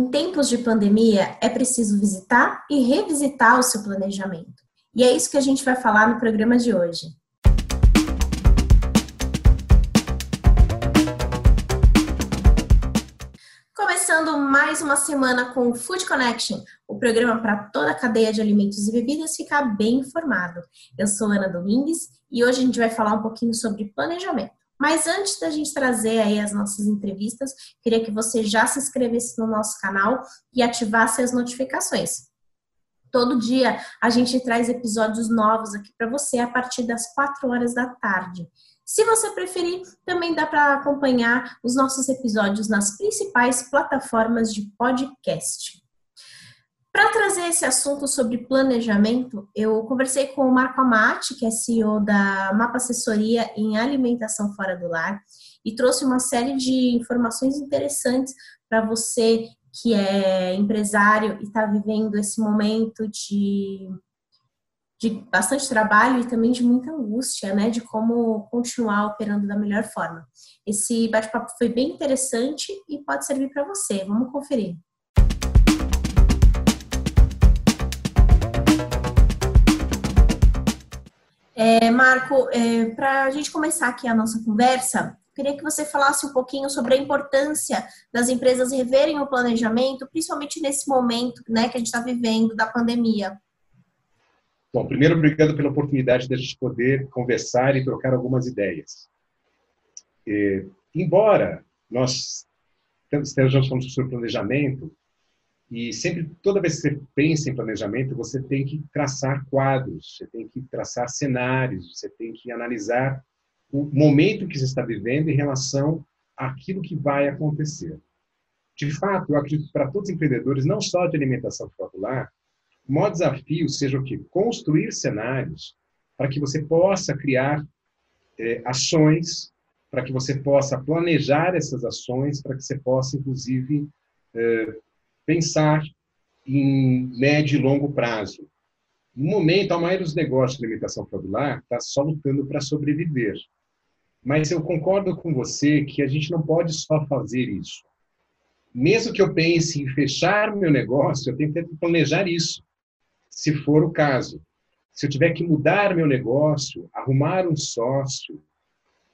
Em tempos de pandemia, é preciso visitar e revisitar o seu planejamento. E é isso que a gente vai falar no programa de hoje. Começando mais uma semana com o Food Connection, o programa para toda a cadeia de alimentos e bebidas ficar bem informado. Eu sou Ana Domingues e hoje a gente vai falar um pouquinho sobre planejamento. Mas antes da gente trazer aí as nossas entrevistas, queria que você já se inscrevesse no nosso canal e ativasse as notificações. Todo dia a gente traz episódios novos aqui para você a partir das 4 horas da tarde. Se você preferir, também dá para acompanhar os nossos episódios nas principais plataformas de podcast. Para trazer esse assunto sobre planejamento, eu conversei com o Marco Amati, que é CEO da Mapa Assessoria em Alimentação Fora do Lar, e trouxe uma série de informações interessantes para você que é empresário e está vivendo esse momento de, de bastante trabalho e também de muita angústia, né, de como continuar operando da melhor forma. Esse bate-papo foi bem interessante e pode servir para você. Vamos conferir. É, Marco, é, para a gente começar aqui a nossa conversa, queria que você falasse um pouquinho sobre a importância das empresas reverem o planejamento, principalmente nesse momento né, que a gente está vivendo da pandemia. Bom, primeiro, obrigado pela oportunidade de a gente poder conversar e trocar algumas ideias. É, embora nós estejamos falando sobre planejamento, e sempre, toda vez que você pensa em planejamento, você tem que traçar quadros, você tem que traçar cenários, você tem que analisar o momento que você está vivendo em relação àquilo que vai acontecer. De fato, eu acredito que para todos os empreendedores, não só de alimentação popular, o maior desafio seja o que? Construir cenários para que você possa criar é, ações, para que você possa planejar essas ações, para que você possa, inclusive, é, pensar em médio e longo prazo. No momento, a maioria dos negócios de alimentação fraudulenta está só lutando para sobreviver. Mas eu concordo com você que a gente não pode só fazer isso. Mesmo que eu pense em fechar meu negócio, eu tenho que planejar isso, se for o caso. Se eu tiver que mudar meu negócio, arrumar um sócio,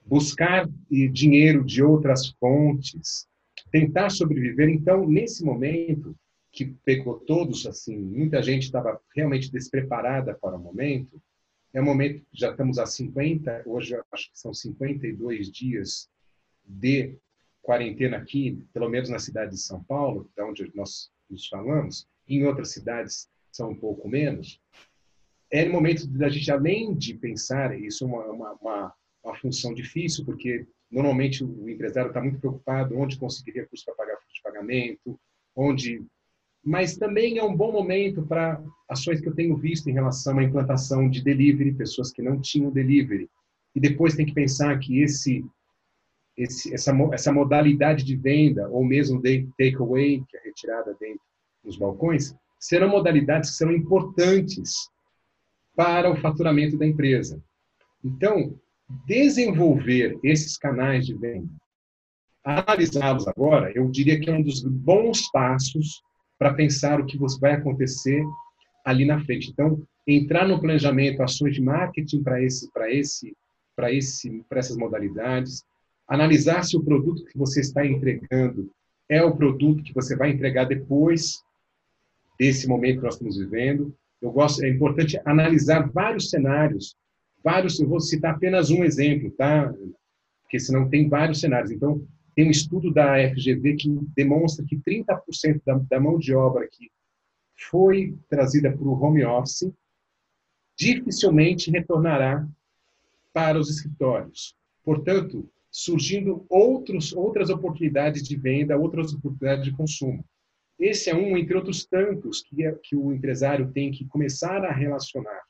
buscar dinheiro de outras fontes, tentar sobreviver. Então, nesse momento que pegou todos, assim, muita gente estava realmente despreparada para o momento, é um momento já estamos a 50, hoje acho que são 52 dias de quarentena aqui, pelo menos na cidade de São Paulo, da onde nós nos falamos, em outras cidades são um pouco menos. É o momento da gente, além de pensar, isso é uma, uma, uma, uma função difícil, porque Normalmente o empresário está muito preocupado onde conseguir recursos para pagar de pagamento, onde mas também é um bom momento para ações que eu tenho visto em relação à implantação de delivery, pessoas que não tinham delivery. E depois tem que pensar que esse, esse essa, essa modalidade de venda, ou mesmo takeaway, que é retirada dentro dos balcões, serão modalidades que serão importantes para o faturamento da empresa. Então, desenvolver esses canais de venda, analisá-los agora, eu diria que é um dos bons passos para pensar o que vai acontecer ali na frente. Então, entrar no planejamento, ações de marketing para esse, para esse, para esse, para essas modalidades, analisar se o produto que você está entregando é o produto que você vai entregar depois desse momento que nós estamos vivendo. Eu gosto, é importante analisar vários cenários vários, eu vou citar apenas um exemplo, tá? Porque senão tem vários cenários. Então, tem um estudo da FGV que demonstra que 30% da, da mão de obra que foi trazida para o home office dificilmente retornará para os escritórios. Portanto, surgindo outros, outras oportunidades de venda, outras oportunidades de consumo. Esse é um, entre outros tantos, que, é, que o empresário tem que começar a relacionar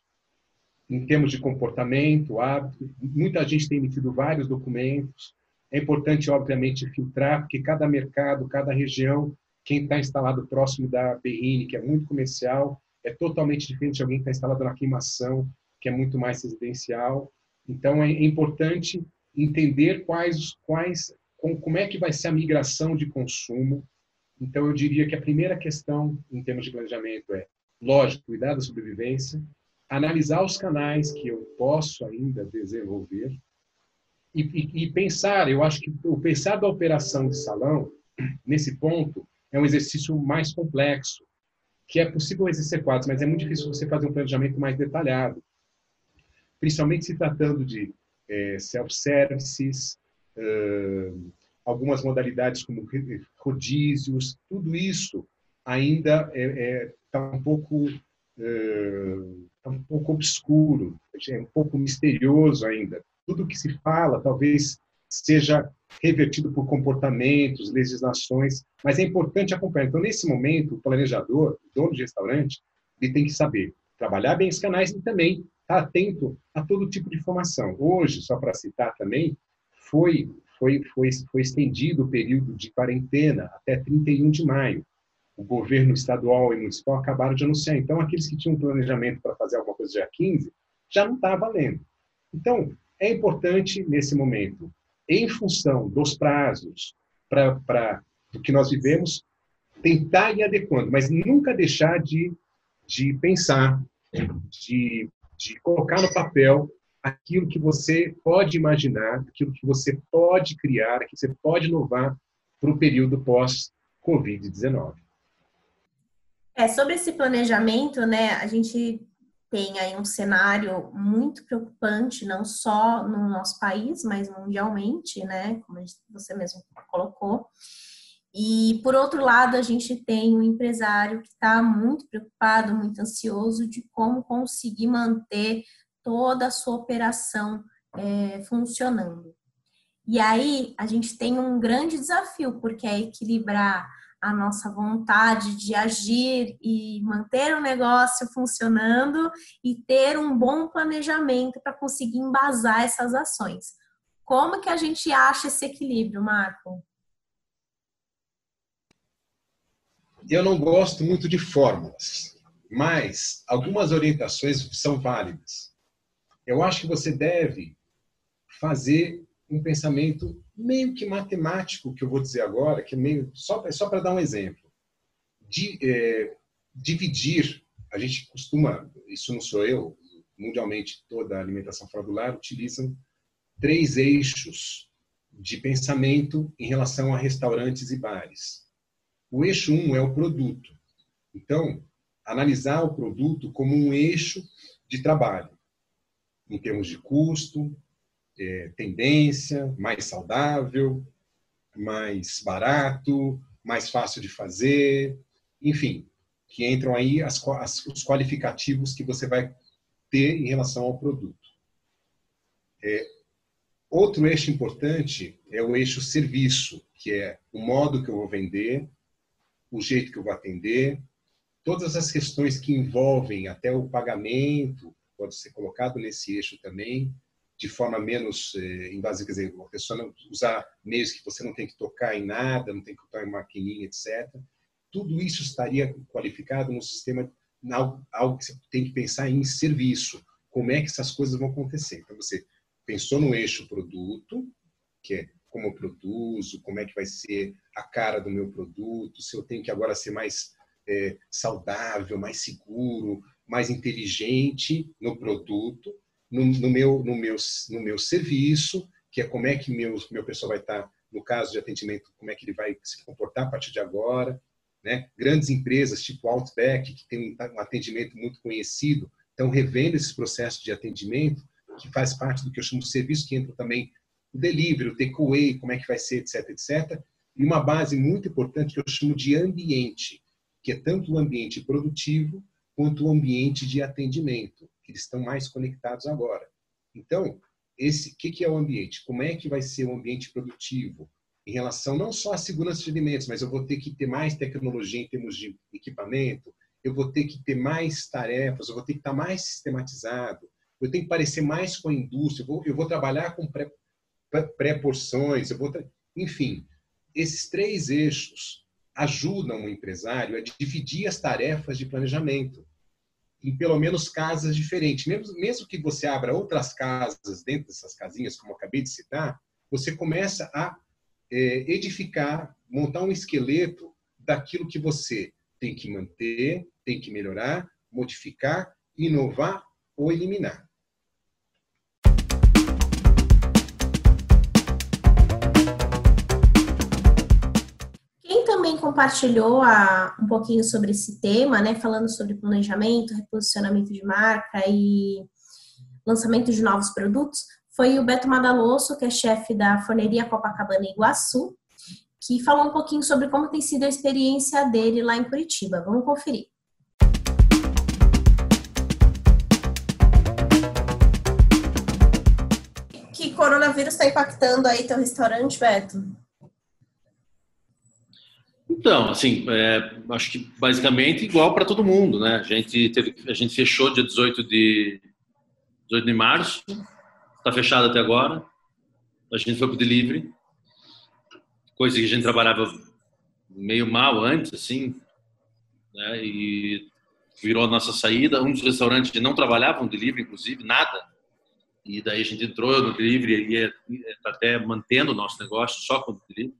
em termos de comportamento, hábito. Muita gente tem emitido vários documentos. É importante, obviamente, filtrar, porque cada mercado, cada região, quem está instalado próximo da BRIN, que é muito comercial, é totalmente diferente de alguém que está instalado na queimação, que é muito mais residencial. Então, é importante entender quais, quais como é que vai ser a migração de consumo Então, eu diria que a primeira questão em termos de planejamento é, lógico, cuidar da sobrevivência, analisar os canais que eu posso ainda desenvolver e, e, e pensar. Eu acho que o pensar da operação de salão, nesse ponto, é um exercício mais complexo, que é possível exercer quadros, mas é muito difícil você fazer um planejamento mais detalhado, principalmente se tratando de é, self-services, uh, algumas modalidades como rodízios, tudo isso ainda está é, é, tá um pouco uh, tá um pouco obscuro, é um pouco misterioso ainda. Tudo que se fala talvez seja revertido por comportamentos, legislações, mas é importante acompanhar. Então, nesse momento, o planejador, o dono de restaurante, ele tem que saber trabalhar bem os canais e também estar atento a todo tipo de informação. Hoje, só para citar também, foi, foi, foi, foi estendido o período de quarentena até 31 de maio. O governo estadual e municipal acabaram de anunciar. Então, aqueles que tinham planejamento para fazer alguma coisa dia 15, já não está valendo. Então, é importante, nesse momento, em função dos prazos para do que nós vivemos, tentar ir adequando, mas nunca deixar de, de pensar, de, de colocar no papel aquilo que você pode imaginar, aquilo que você pode criar, que você pode inovar para o período pós-Covid-19. É, sobre esse planejamento, né, a gente tem aí um cenário muito preocupante, não só no nosso país, mas mundialmente, né, como você mesmo colocou. E, por outro lado, a gente tem um empresário que está muito preocupado, muito ansioso de como conseguir manter toda a sua operação é, funcionando. E aí, a gente tem um grande desafio, porque é equilibrar a nossa vontade de agir e manter o negócio funcionando e ter um bom planejamento para conseguir embasar essas ações. Como que a gente acha esse equilíbrio, Marco? Eu não gosto muito de fórmulas, mas algumas orientações são válidas. Eu acho que você deve fazer um pensamento meio que matemático, que eu vou dizer agora, que é meio só, só para dar um exemplo. De, é, dividir, a gente costuma, isso não sou eu, mundialmente toda a alimentação fora do lar utilizam três eixos de pensamento em relação a restaurantes e bares. O eixo 1 um é o produto. Então, analisar o produto como um eixo de trabalho, em termos de custo, é, tendência, mais saudável, mais barato, mais fácil de fazer, enfim, que entram aí as, as, os qualificativos que você vai ter em relação ao produto. É, outro eixo importante é o eixo serviço, que é o modo que eu vou vender, o jeito que eu vou atender, todas as questões que envolvem até o pagamento, pode ser colocado nesse eixo também, de forma menos eh, invasiva, quer dizer, pessoa não usar meios que você não tem que tocar em nada, não tem que tocar em maquininha, etc. Tudo isso estaria qualificado no sistema, algo, que você tem que pensar em serviço. Como é que essas coisas vão acontecer? Então, você pensou no eixo produto, que é como eu produzo, como é que vai ser a cara do meu produto, se eu tenho que agora ser mais é, saudável, mais seguro, mais inteligente no produto, no, no, meu, no, meu, no meu serviço, que é como é que meu, meu pessoal vai estar, no caso de atendimento, como é que ele vai se comportar a partir de agora. Né? Grandes empresas, tipo Outback, que tem um atendimento muito conhecido, estão revendo esses processos de atendimento, que faz parte do que eu chamo de serviço, que entra também o delivery, o takeaway, como é que vai ser, etc, etc. E uma base muito importante que eu chamo de ambiente, que é tanto o ambiente produtivo quanto o ambiente de atendimento que estão mais conectados agora. Então, esse que, que é o ambiente? Como é que vai ser o ambiente produtivo em relação não só à segurança de alimentos, mas eu vou ter que ter mais tecnologia em termos de equipamento, eu vou ter que ter mais tarefas, eu vou ter que estar mais sistematizado, eu tenho que parecer mais com a indústria, eu vou, eu vou trabalhar com pré-porções, eu vou, enfim, esses três eixos ajudam o empresário a dividir as tarefas de planejamento em pelo menos casas diferentes. Mesmo, mesmo que você abra outras casas dentro dessas casinhas, como acabei de citar, você começa a é, edificar, montar um esqueleto daquilo que você tem que manter, tem que melhorar, modificar, inovar ou eliminar. Compartilhou a, um pouquinho sobre esse tema, né, falando sobre planejamento, reposicionamento de marca e lançamento de novos produtos, foi o Beto Madaloso, que é chefe da forneria Copacabana Iguaçu, que falou um pouquinho sobre como tem sido a experiência dele lá em Curitiba. Vamos conferir. Que coronavírus está impactando aí teu restaurante, Beto? Então, assim, é, acho que basicamente igual para todo mundo, né? A gente teve, a gente fechou dia 18 de 18 de março, está fechado até agora. A gente foi para o delivery coisa que a gente trabalhava meio mal antes, assim, né? E virou a nossa saída. Um dos restaurantes não trabalhavam delivery, inclusive, nada. E daí a gente entrou no delivery e está até mantendo o nosso negócio só com delivery.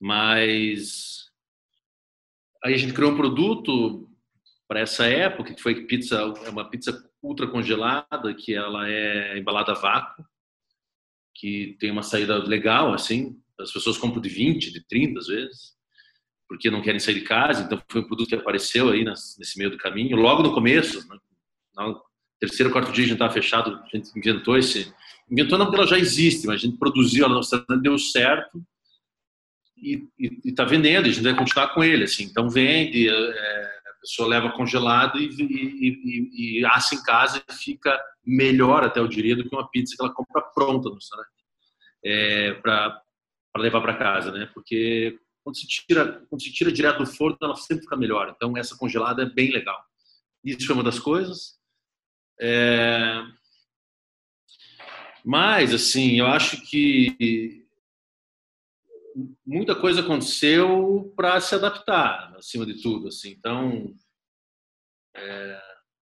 Mas aí a gente criou um produto para essa época que foi pizza, é uma pizza ultra congelada que ela é embalada a vácuo, que tem uma saída legal assim, as pessoas compram de 20, de 30 às vezes, porque não querem sair de casa. Então, foi um produto que apareceu aí nesse meio do caminho, logo no começo. Né? No terceiro, quarto dia, a gente estava fechado, a gente inventou esse. Inventou não porque ela já existe, mas a gente produziu, ela deu certo e está vendendo. A gente vai continuar com ele. Assim. Então, vende, é, a pessoa leva congelado e, e, e, e assa em casa e fica melhor, até eu diria, do que uma pizza que ela compra pronta no restaurante. É, para para levar para casa, né? Porque quando se tira, quando se tira direto do forno, ela sempre fica melhor. Então essa congelada é bem legal. Isso foi uma das coisas. É... Mas assim, eu acho que muita coisa aconteceu para se adaptar, acima de tudo. Assim. Então, é...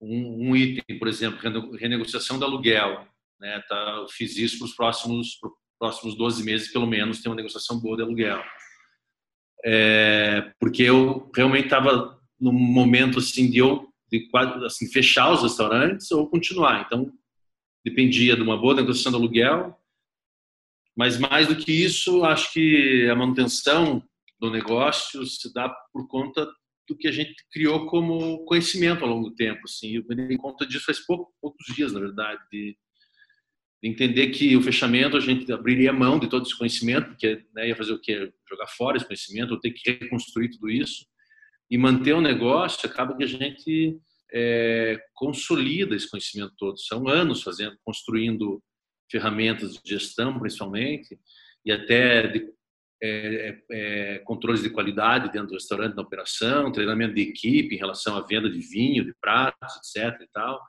um, um, item, por exemplo, renegociação do aluguel. Né? Tá, eu fiz isso para os próximos próximos 12 meses, pelo menos, ter uma negociação boa de aluguel. É, porque eu realmente estava num momento assim de eu de assim, fechar os restaurantes ou continuar. Então, dependia de uma boa negociação do aluguel, mas mais do que isso, acho que a manutenção do negócio se dá por conta do que a gente criou como conhecimento ao longo do tempo. Assim, eu me dei conta disso faz pouco, poucos dias, na verdade, de, entender que o fechamento a gente abriria mão de todo esse conhecimento, porque né, ia fazer o quê? Jogar fora esse conhecimento, ou ter que reconstruir tudo isso e manter o negócio, acaba que a gente é, consolida esse conhecimento todo. São anos fazendo, construindo ferramentas de gestão, principalmente, e até de é, é, é controles de qualidade dentro do restaurante, na operação, treinamento de equipe em relação à venda de vinho, de pratos, etc. e tal,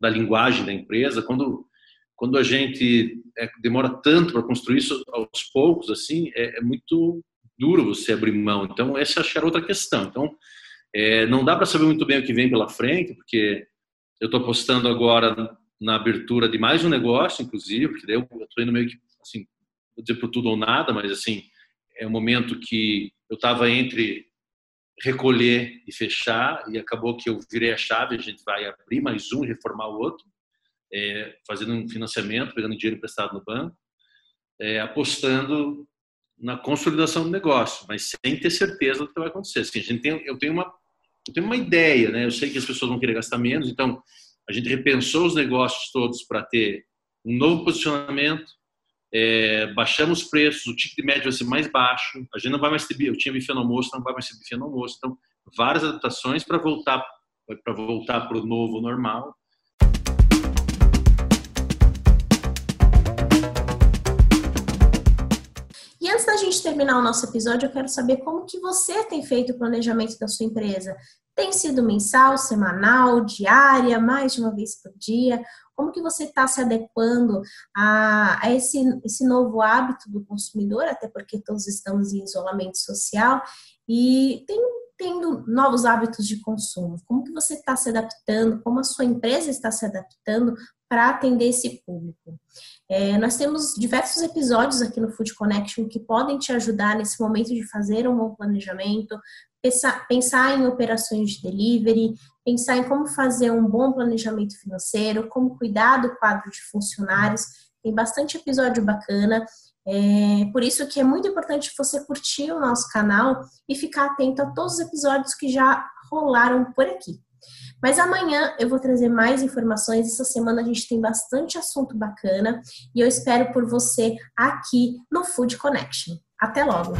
da linguagem da empresa. Quando quando a gente é, demora tanto para construir isso aos poucos, assim, é, é, muito duro você abrir mão. Então, essa acho que era outra questão. Então, é, não dá para saber muito bem o que vem pela frente, porque eu estou apostando agora na abertura de mais um negócio, inclusive, porque daí eu estou indo meio que, assim, vou dizer por tudo ou nada, mas, assim, é um momento que eu estava entre recolher e fechar, e acabou que eu virei a chave, a gente vai abrir mais um reformar o outro é, fazendo um financiamento, pegando dinheiro emprestado no banco, é, apostando na consolidação do negócio, mas sem ter certeza do que vai acontecer. Assim, a gente tem, eu tenho uma eu tenho uma ideia, né? Eu sei que as pessoas vão querer gastar menos, então a gente repensou os negócios todos para ter um novo posicionamento, é, baixamos os preços, o ticket médio vai ser mais baixo, a gente não vai mais ter, eu tinha bife no almoço, não vai mais ter bife no almoço, então várias adaptações para voltar para voltar para o novo normal antes da gente terminar o nosso episódio, eu quero saber como que você tem feito o planejamento da sua empresa. Tem sido mensal, semanal, diária, mais de uma vez por dia? Como que você está se adequando a, a, esse, esse novo hábito do consumidor, até porque todos estamos em isolamento social e tem, tendo novos hábitos de consumo? Como que você está se adaptando? Como a sua empresa está se adaptando para atender esse público? É, nós temos diversos episódios aqui no Food Connection que podem te ajudar nesse momento de fazer um bom planejamento, pensar, em operações de delivery, pensar em como fazer um bom planejamento financeiro, como cuidar do quadro de funcionários. Tem bastante episódio bacana. É, por isso que é muito importante você curtir o nosso canal e ficar atento a todos os episódios que já rolaram por aqui. Mas amanhã eu vou trazer mais informações. Essa semana a gente tem bastante assunto bacana e eu espero por você aqui no Food Connection. Até logo!